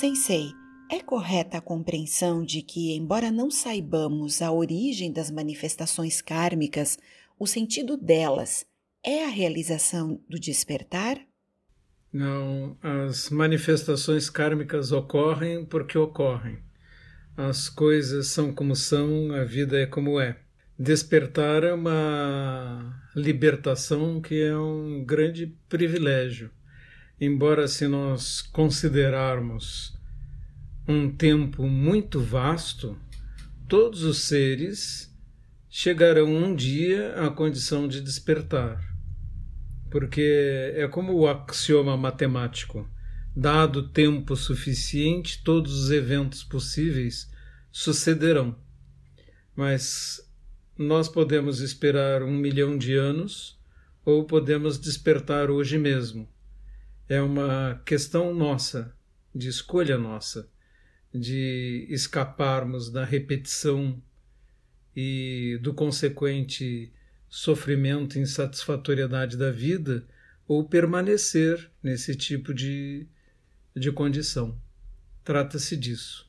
Sensei, é correta a compreensão de que, embora não saibamos a origem das manifestações kármicas, o sentido delas é a realização do despertar? Não, as manifestações kármicas ocorrem porque ocorrem. As coisas são como são, a vida é como é. Despertar é uma libertação que é um grande privilégio. Embora, se nós considerarmos um tempo muito vasto, todos os seres chegarão um dia à condição de despertar. Porque é como o axioma matemático: dado tempo suficiente, todos os eventos possíveis sucederão. Mas nós podemos esperar um milhão de anos ou podemos despertar hoje mesmo. É uma questão nossa, de escolha nossa, de escaparmos da repetição e do consequente sofrimento e insatisfatoriedade da vida ou permanecer nesse tipo de, de condição. Trata-se disso.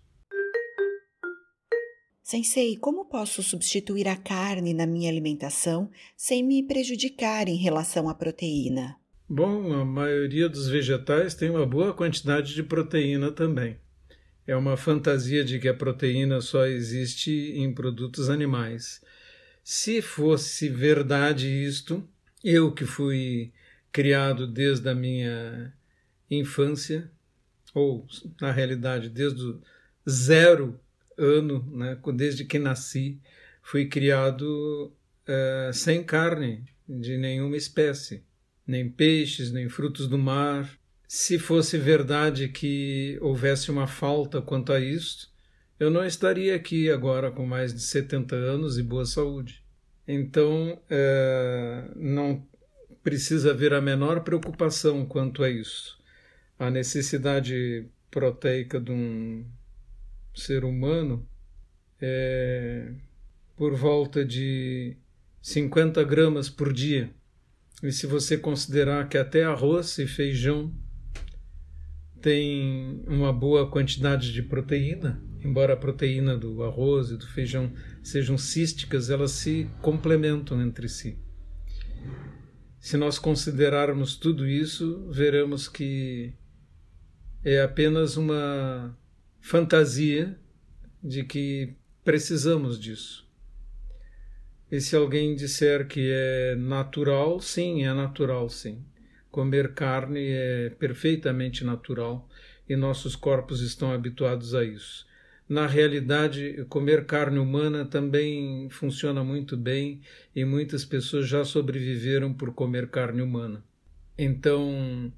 Sensei, como posso substituir a carne na minha alimentação sem me prejudicar em relação à proteína? Bom, a maioria dos vegetais tem uma boa quantidade de proteína também. É uma fantasia de que a proteína só existe em produtos animais. Se fosse verdade isto, eu que fui criado desde a minha infância, ou na realidade desde o zero ano, né, desde que nasci, fui criado uh, sem carne de nenhuma espécie, nem peixes, nem frutos do mar. Se fosse verdade que houvesse uma falta quanto a isto, eu não estaria aqui agora com mais de 70 anos e boa saúde. Então, uh, não precisa haver a menor preocupação quanto a isso. A necessidade proteica de um ser humano é por volta de 50 gramas por dia. E se você considerar que até arroz e feijão tem uma boa quantidade de proteína, embora a proteína do arroz e do feijão sejam císticas, elas se complementam entre si. Se nós considerarmos tudo isso, veremos que é apenas uma fantasia de que precisamos disso. E se alguém disser que é natural, sim, é natural, sim. Comer carne é perfeitamente natural e nossos corpos estão habituados a isso. Na realidade, comer carne humana também funciona muito bem e muitas pessoas já sobreviveram por comer carne humana. Então,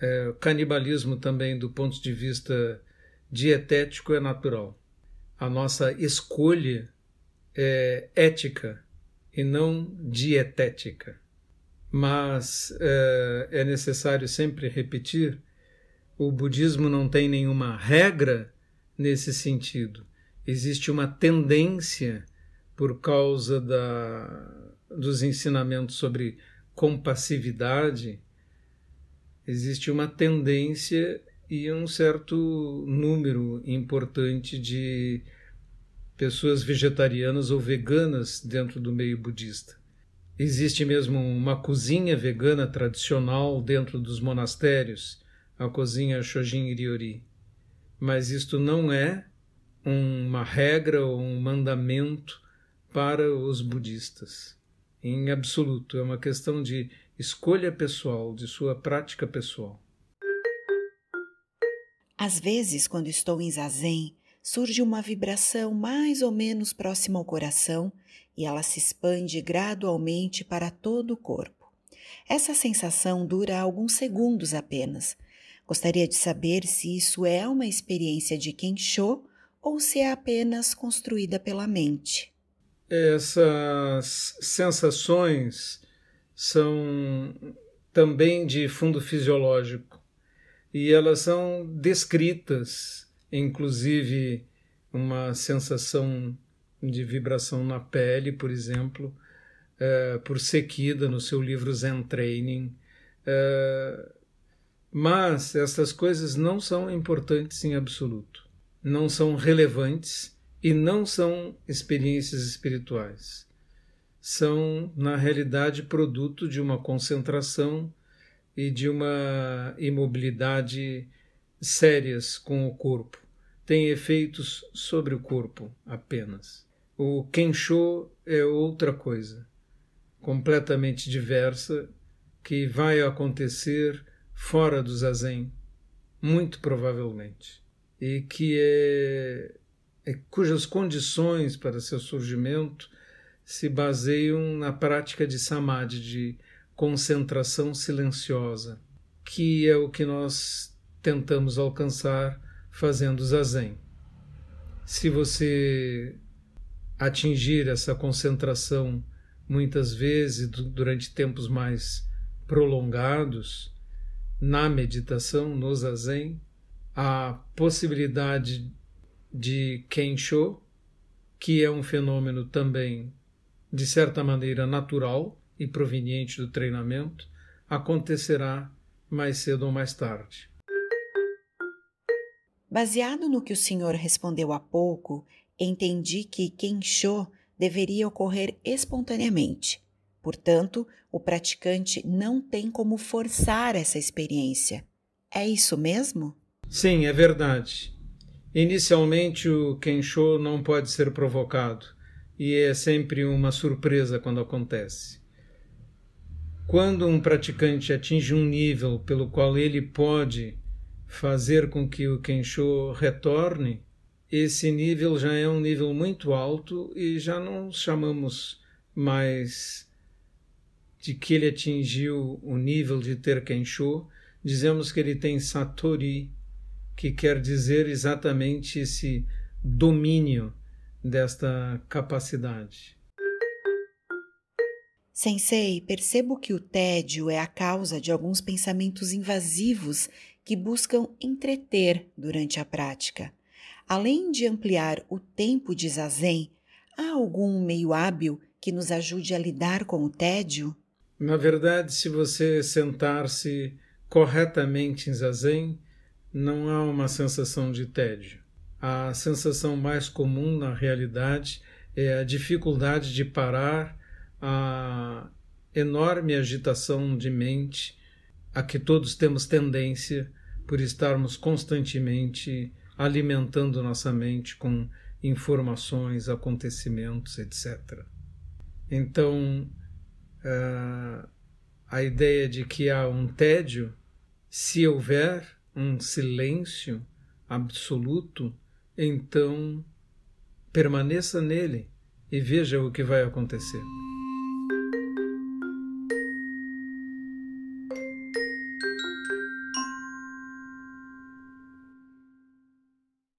é, canibalismo também, do ponto de vista dietético, é natural. A nossa escolha é ética e não dietética. Mas é, é necessário sempre repetir: o budismo não tem nenhuma regra nesse sentido. Existe uma tendência, por causa da, dos ensinamentos sobre compassividade, existe uma tendência e um certo número importante de pessoas vegetarianas ou veganas dentro do meio budista. Existe mesmo uma cozinha vegana tradicional dentro dos monastérios, a cozinha Shojin Ryori. Mas isto não é uma regra ou um mandamento para os budistas. Em absoluto, é uma questão de escolha pessoal, de sua prática pessoal. Às vezes, quando estou em zazen, surge uma vibração mais ou menos próxima ao coração e ela se expande gradualmente para todo o corpo. Essa sensação dura alguns segundos apenas. Gostaria de saber se isso é uma experiência de Kensho ou se é apenas construída pela mente. Essas sensações são também de fundo fisiológico e elas são descritas, inclusive uma sensação de vibração na pele, por exemplo, uh, por Sekida no seu livro Zen Training. Uh, Mas essas coisas não são importantes em absoluto, não são relevantes e não são experiências espirituais. São, na realidade, produto de uma concentração e de uma imobilidade sérias com o corpo. Tem efeitos sobre o corpo apenas. O Kensho é outra coisa, completamente diversa, que vai acontecer fora do zazen, muito provavelmente, e que é, é, cujas condições para seu surgimento se baseiam na prática de samadhi, de concentração silenciosa, que é o que nós tentamos alcançar fazendo zazen. Se você atingir essa concentração muitas vezes durante tempos mais prolongados, na meditação, no zazen, a possibilidade de Kensho, que é um fenômeno também, de certa maneira, natural e proveniente do treinamento, acontecerá mais cedo ou mais tarde. Baseado no que o senhor respondeu há pouco, entendi que Kensho deveria ocorrer espontaneamente Portanto, o praticante não tem como forçar essa experiência. É isso mesmo? Sim, é verdade. Inicialmente, o Kensho não pode ser provocado e é sempre uma surpresa quando acontece. Quando um praticante atinge um nível pelo qual ele pode fazer com que o Kensho retorne, esse nível já é um nível muito alto e já não chamamos mais de que ele atingiu o nível de ter Kensho, dizemos que ele tem Satori, que quer dizer exatamente esse domínio desta capacidade. Sensei, percebo que o tédio é a causa de alguns pensamentos invasivos que buscam entreter durante a prática. Além de ampliar o tempo de zazen, há algum meio hábil que nos ajude a lidar com o tédio? Na verdade, se você sentar-se corretamente em zazen, não há uma sensação de tédio. A sensação mais comum na realidade é a dificuldade de parar a enorme agitação de mente a que todos temos tendência por estarmos constantemente alimentando nossa mente com informações, acontecimentos, etc. Então, uh, a ideia de que há um tédio, se houver um silêncio absoluto, então permaneça nele e veja o que vai acontecer.